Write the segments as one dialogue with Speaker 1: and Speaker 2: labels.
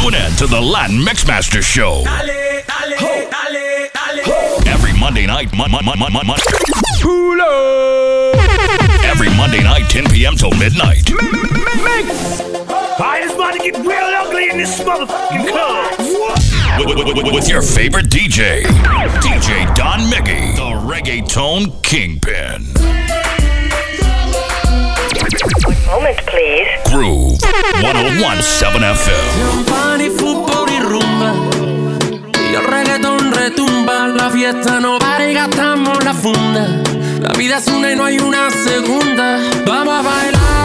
Speaker 1: Tune in to the Latin Mixmaster Show. Dale, dale, dale, dale. Every Monday night, mon- mon- mon- mon- mon- Pulo. Every Monday night, 10 p.m. till midnight. Mix.
Speaker 2: I just want to get real ugly in this motherfucking club.
Speaker 1: With, with, with, with your favorite DJ, DJ Don Miggy, the reggaeton kingpin.
Speaker 3: Moment, please.
Speaker 1: Groove 1017 FM.
Speaker 4: Champán fútbol y rumba. Y el reggaetón retumba. La fiesta no para y gastamos la funda. La vida es una y no hay una segunda. Vamos a bailar.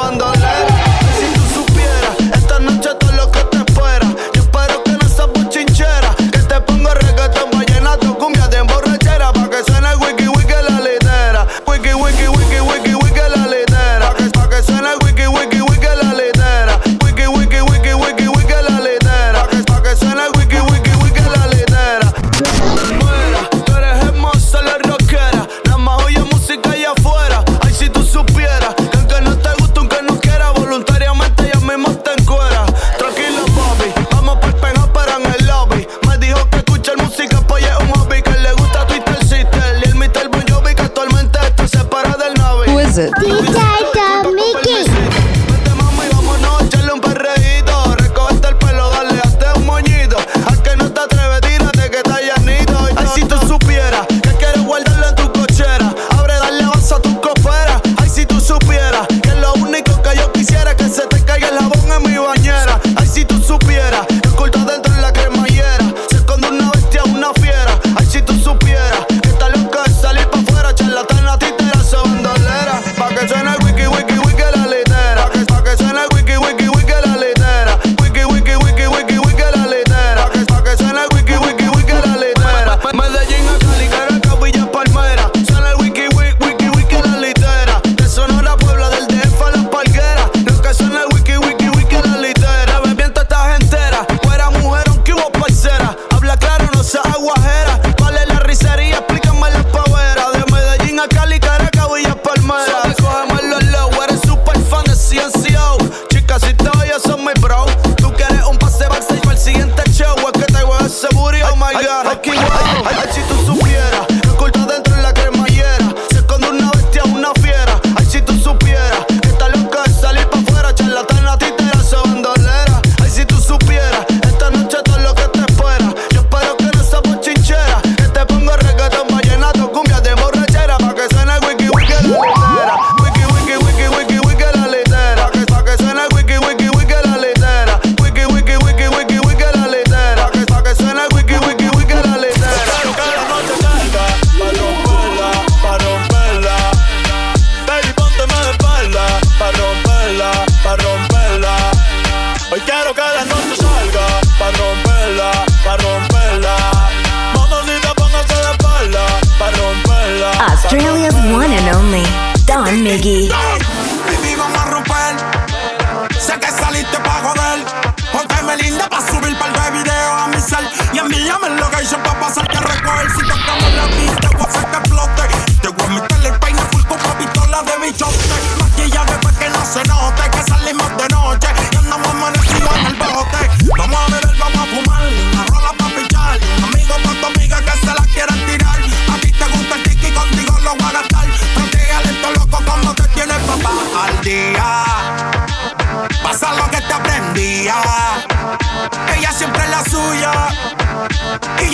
Speaker 4: abandono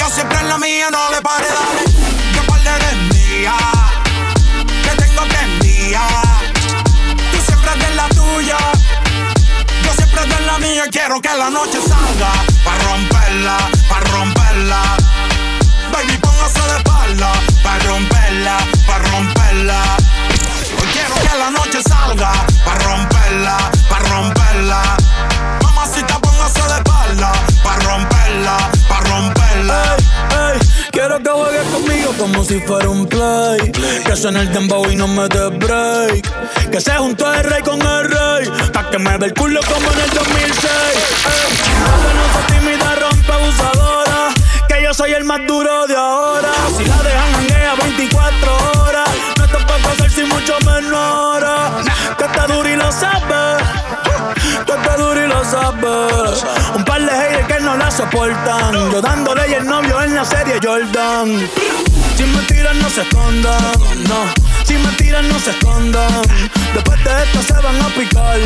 Speaker 4: yo
Speaker 5: siempre en la mía. No le pare, dale. Que par eres mía. Que tengo prendida. Tú siempre eres la tuya. Yo siempre eres la mía. Quiero que la noche salga. Pa' romperla,
Speaker 6: si fuera un play. Que suene el dembow y no me dé break. Que se juntó el rey con el rey. Pa' que me ve el culo como en el 2006. Ey, que no soy tímida, rompe abusadora. Que yo soy el más duro de ahora. Si la dejan hanguea 24 horas. No te puedo hacer sin mucho menor. Que está duro y lo sabes. Que está duro y lo sabes. Un par de haters que no la soportan. Yo dándole y el novio en la serie Jordan. Si me tiran, no se escondan. No. Si me tiran, no se escondan. Después de esto se van a picar.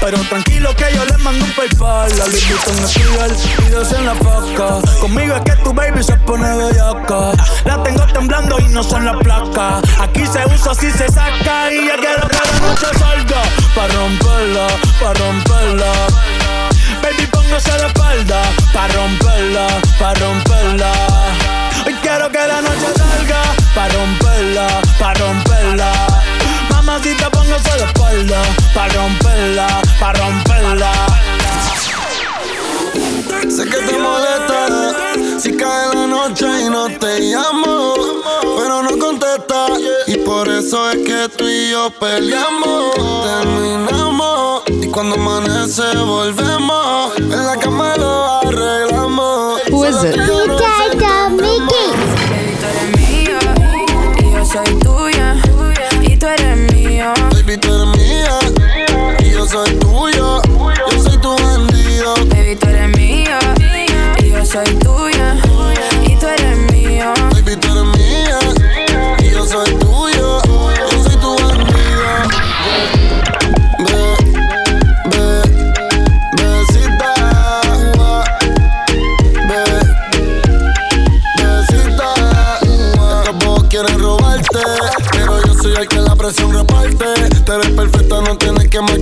Speaker 6: Pero tranquilo que yo les mando un paypal. La Louis Vuitton es fiel, videos en la foca. Conmigo es que tu baby se pone bellaca. La tengo temblando y no son las placas. Aquí se usa, así se saca. Y ya quiero que la noche salga. Pa' romperla, pa' romperla. Baby, póngase de espalda. Pa' romperla, pa' romperla. Quiero que la noche salga. Pa' romperla, pa' romperla. Mamacita, póngase de espalda. Pa' romperla, pa' romperla.
Speaker 4: Sé que te molesta si cae la noche y no te llamo, pero no contesta. Y por eso es que tú y yo peleamos, terminamos. Y cuando amanece volvemos, en la cama lo arreglamos.
Speaker 7: Who is it?
Speaker 8: Baby, tú eres mía y yo soy
Speaker 4: tuyo. Yo soy tu bandido.
Speaker 8: Baby, tú eres mía y yo soy tuya. Y tú eres mío.
Speaker 4: Baby, tú eres mía y yo soy tuyo. Yo soy tu bandido. Be, be, besita. Be, besita. Estos bobos quieren robarte, pero yo soy el que la presión reparte.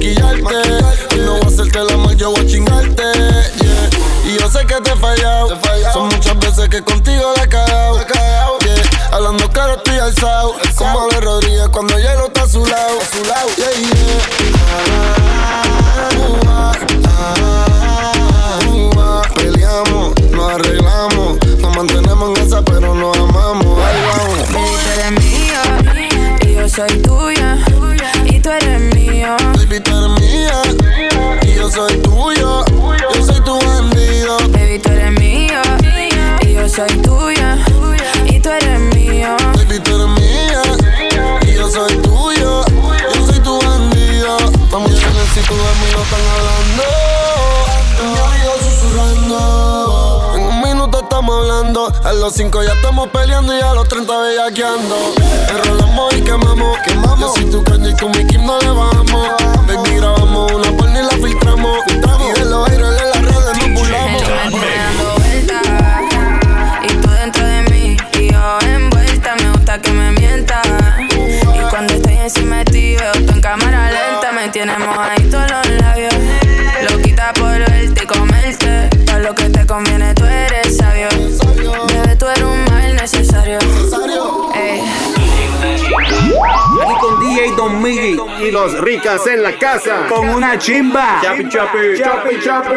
Speaker 4: Maquillarte. Y no voy a hacerte el amor, yo voy a chingarte. Yeah. Y yo sé que te he fallado. Son muchas veces que contigo la he cagado. Yeah. Hablando claro estoy alzado. Como de Rodríguez cuando hielo
Speaker 8: soy tuya. Y tú eres mío.
Speaker 4: Baby, tú eres mía y yo soy tuyo. Yo soy tu bandido. Vamos a ver si mí no están hablando. En un minuto estamos hablando. A los cinco ya estamos peleando y a los 30 bellaqueando. Enrolamos y quemamos. quemamos. Yo soy tu caña y con mi Kim no le bajamos. Baby, grabamos una porno y la filtramos.
Speaker 9: Miggy y los ricas en la casa con una chimba. Chapi chapi, chapi chapi.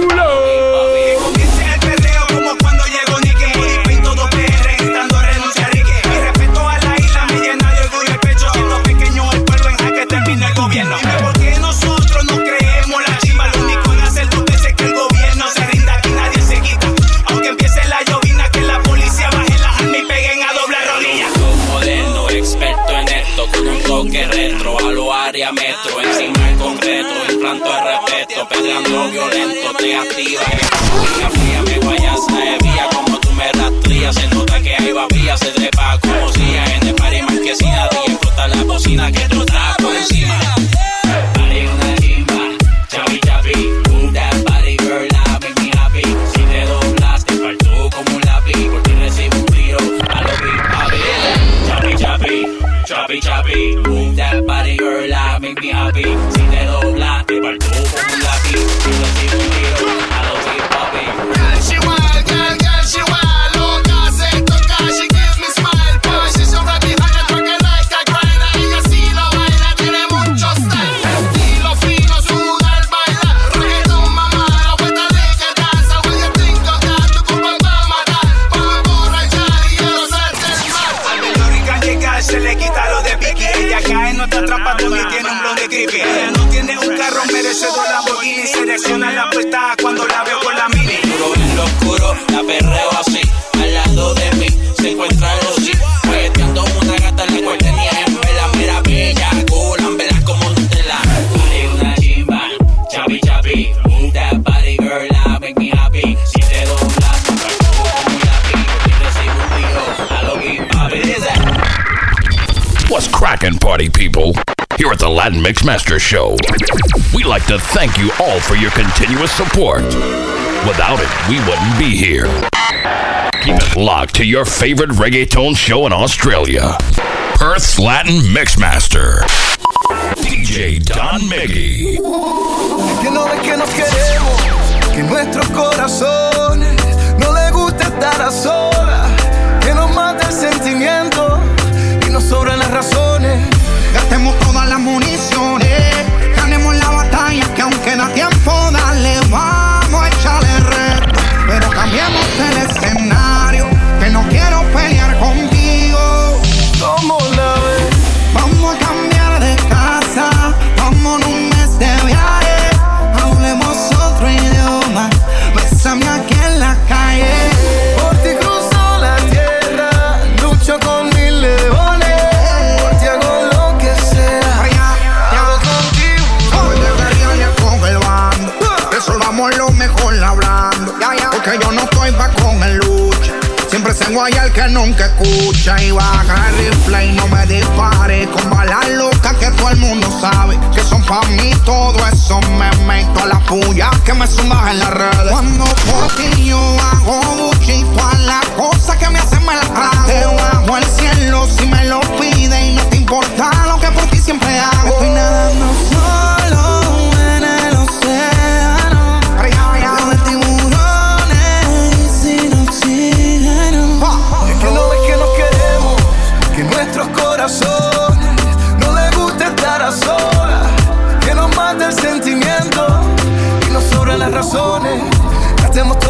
Speaker 7: out the
Speaker 10: yard. Latin Mix Master Show. We'd like to thank you all for your continuous support. Without it, we wouldn't be here. Keep it locked to your favorite reggaeton show in Australia. Perth's Latin Mixmaster. DJ Don Miggy.
Speaker 4: Que nos queremos, que nuestros corazones no le gusta estar a que nos mata el sentimiento y nos sobran las razones.
Speaker 5: Gastemos todas las monedas. Tengo al que nunca escucha y baja el y no me dispare. Con balas locas que todo el mundo sabe que son pa' mí todo eso. Me meto a las puyas que me zumbas en las redes. Cuando por ti yo hago buchito a las cosas que me hacen me mal. Te bajo el cielo si me lo pide y no te importa
Speaker 4: them my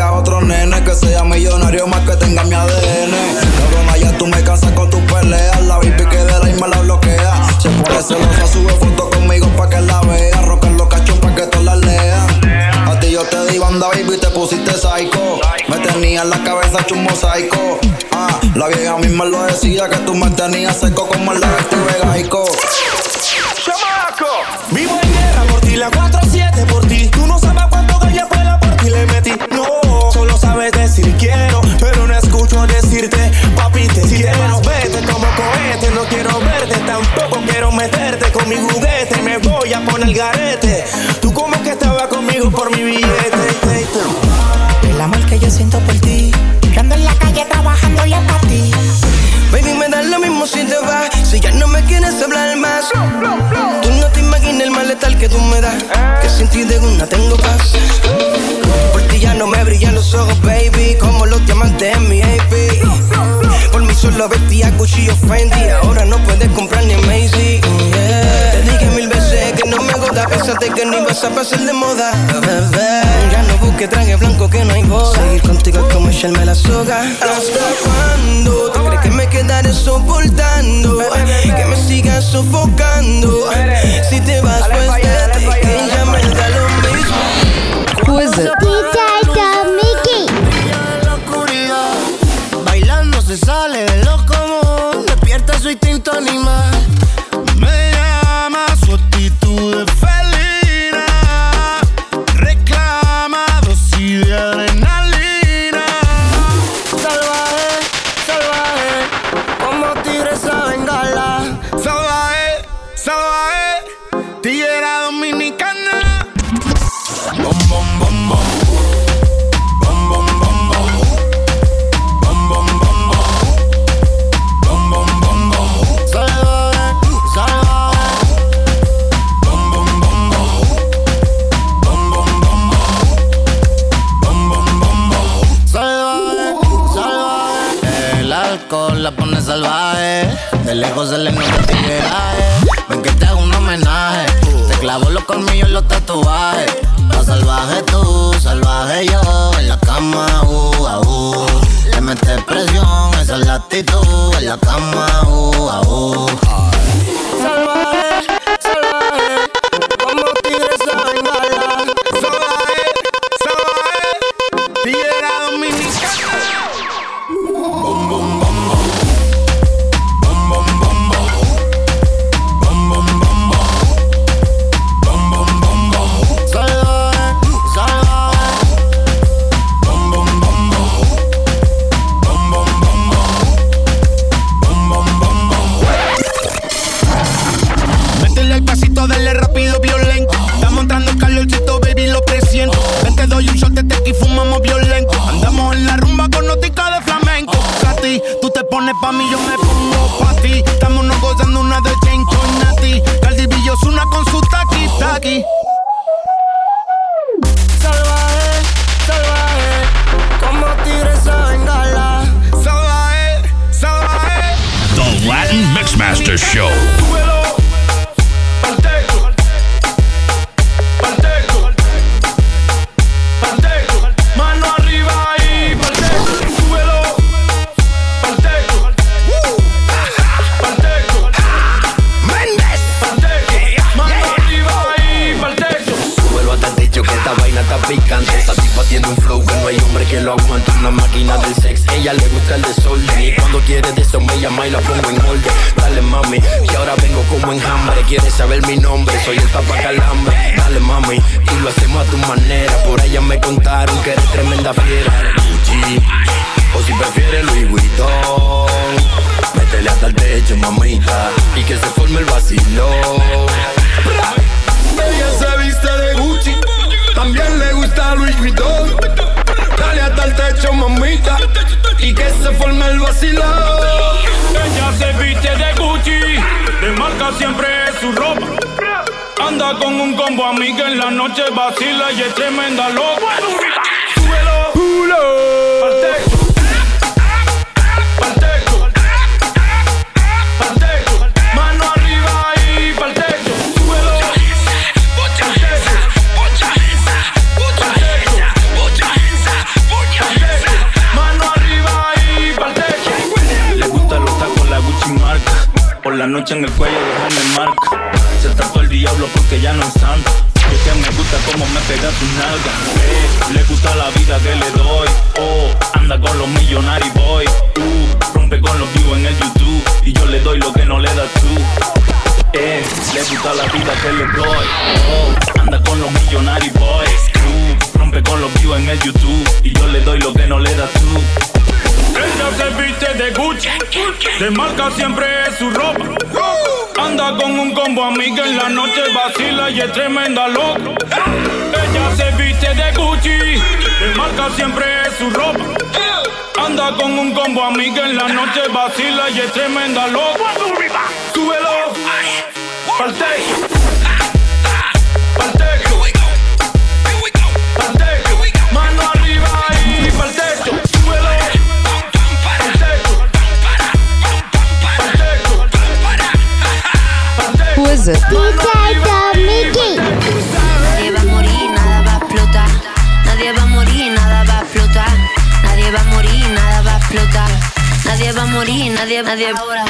Speaker 4: a
Speaker 5: otro
Speaker 11: nene que sea millonario más que tenga mi ADN. Luego Maya, tú me casas con tus peleas. La baby que de la y me la bloquea. Se pone celosa, sube fotos conmigo pa' que la vea. Rocker los cachos pa' que todas las lean. A ti yo te di banda, baby, te pusiste psycho. Me tenía en la cabeza chumbo psycho. Ah, la vieja misma lo decía que tú me tenías seco como el
Speaker 12: de este vegaico. los ojos, baby, como los diamantes en mi AP. Por mi solo vestía cuchillo Fendi, ahora no puedes comprar ni Macy. Te dije mil veces que no me gusta, pensaste que no ibas a pasar de moda, bebé. Ya no busque traje blanco que no hay boda. Seguir contigo es como echarme la soga. ¿Hasta cuándo te crees que me quedaré soportando? Que me sigas sofocando. Si te vas, pues vete, que ya me da lo mismo.
Speaker 13: Who is it? Se sale de lo común, despierta su instinto animal.
Speaker 14: Conmigo en los tatuajes. Lo salvaje tú, salvaje yo. En la cama, uh, uh. uh. Le metes presión, esa es la. En la cama, uh, uh.
Speaker 9: uh. fanática de flamenco. Tú te pones pa' mí, yo me pongo pa' ti. Estamos gozando una de Jane con Nati. Con su taqui taqui.
Speaker 13: Salvaje, salvaje, como tigres a bengala. Salvaje, salvaje.
Speaker 15: The Latin Mixmaster Show.
Speaker 16: Desorden. Y cuando quiere de eso me llama y la pongo en orden. Dale mami, que ahora vengo como enjambre. Quieres saber mi nombre, soy el calambre. Dale mami, y lo hacemos a tu manera. Por allá me contaron que eres tremenda fiera. Gucci, o si prefieres Louis Vuitton. Métele hasta el techo, mamita, y que se forme el vacilón.
Speaker 17: Ella se viste de Gucci, también le gusta Louis Vuitton. Hasta el techo, mamita, y que se forme el vacilón.
Speaker 15: Ella se viste de Gucci, de marca siempre su ropa. Anda con un combo amiga en la noche vacila y es tremenda loca.
Speaker 17: En el cuello dejarme marca. Se trató el diablo porque ya no es santo. Y es que me gusta cómo me pega su nalga. Eh, le gusta la vida que le doy. Oh, anda con los millonarios boy. Uh, rompe con los views en el YouTube. Y yo le doy lo que no le das tú. Eh, le gusta la vida que le doy. Oh, anda con los millonarios boy. Uh, rompe con los views en el YouTube. Y yo le doy lo que no le das tú.
Speaker 15: Ella se viste de Gucci, de marca siempre es su ropa. Anda con un combo amiga en la noche vacila y es tremenda loca. Ella se viste de Gucci, de marca siempre es su ropa. Anda con un combo amiga en la noche vacila y es tremenda loca. Súbelo,
Speaker 18: Is it?
Speaker 19: Nadie va a morir, nada va a explotar. Nadie va a morir, nada va a explotar. Nadie va a morir, nada va a explotar. Nadie va a morir, nadie, nadie. Ahora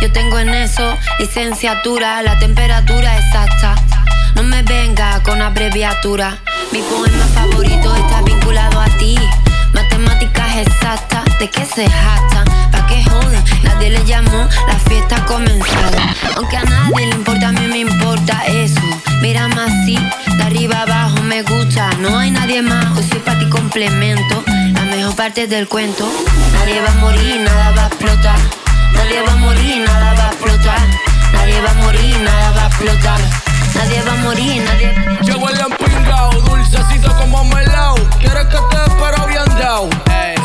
Speaker 19: Yo tengo en eso licenciatura, la temperatura exacta. No me venga con abreviatura. Mi poema favorito está vinculado a ti. Matemáticas exactas, ¿de qué se jactan? ¿Pa' qué joden? Nadie le llamó, la fiesta ha comenzado. Aunque a nadie le importa, a mí me importa eso. Mírame así, de arriba abajo me gusta. No hay nadie más, hoy soy para ti complemento. La mejor parte del cuento. Nadie va a morir, nada va a explotar. Nadie va a morir, nada va a explotar. Nadie va a morir, nada va a explotar. Nadie va a morir, nadie.
Speaker 17: Yo huele empingao, dulcecito como melao. ¿Quieres que te espero bien dao?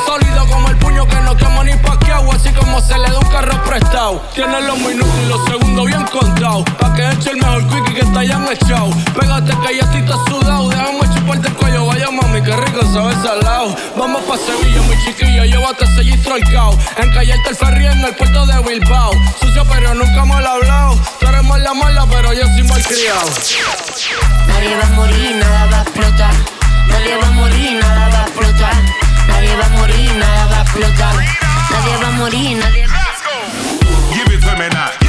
Speaker 17: Sólido como el puño que no quema ni paqueado, así como se le da un carro prestado. Tienes los minutos y los segundos bien. Pa' que eche el mejor quickie que te hayan echado. Pégate que ya estoy todo sudado. Déjame chuparte el cuello, vaya mami, qué rico sabe salado. Vamos pa' Sevilla, mi chiquilla, llévate ese gistro En callarte el ferry en el puerto de Bilbao. Sucio, pero nunca mal hablado. Tú eres mala, mala, pero yo soy mal criado.
Speaker 19: Nadie va a morir, nada va a explotar. Nadie va a morir, nada va a explotar. Nadie va a morir, nada va a explotar. Nadie va a morir, nadie va
Speaker 20: Give it to me now.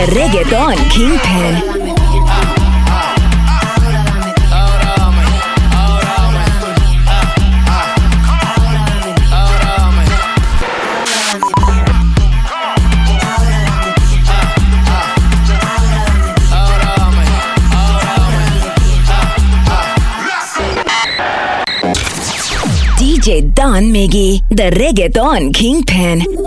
Speaker 21: de reggaeton Kingpin. DJ Don Miggy, the reggaeton kingpin.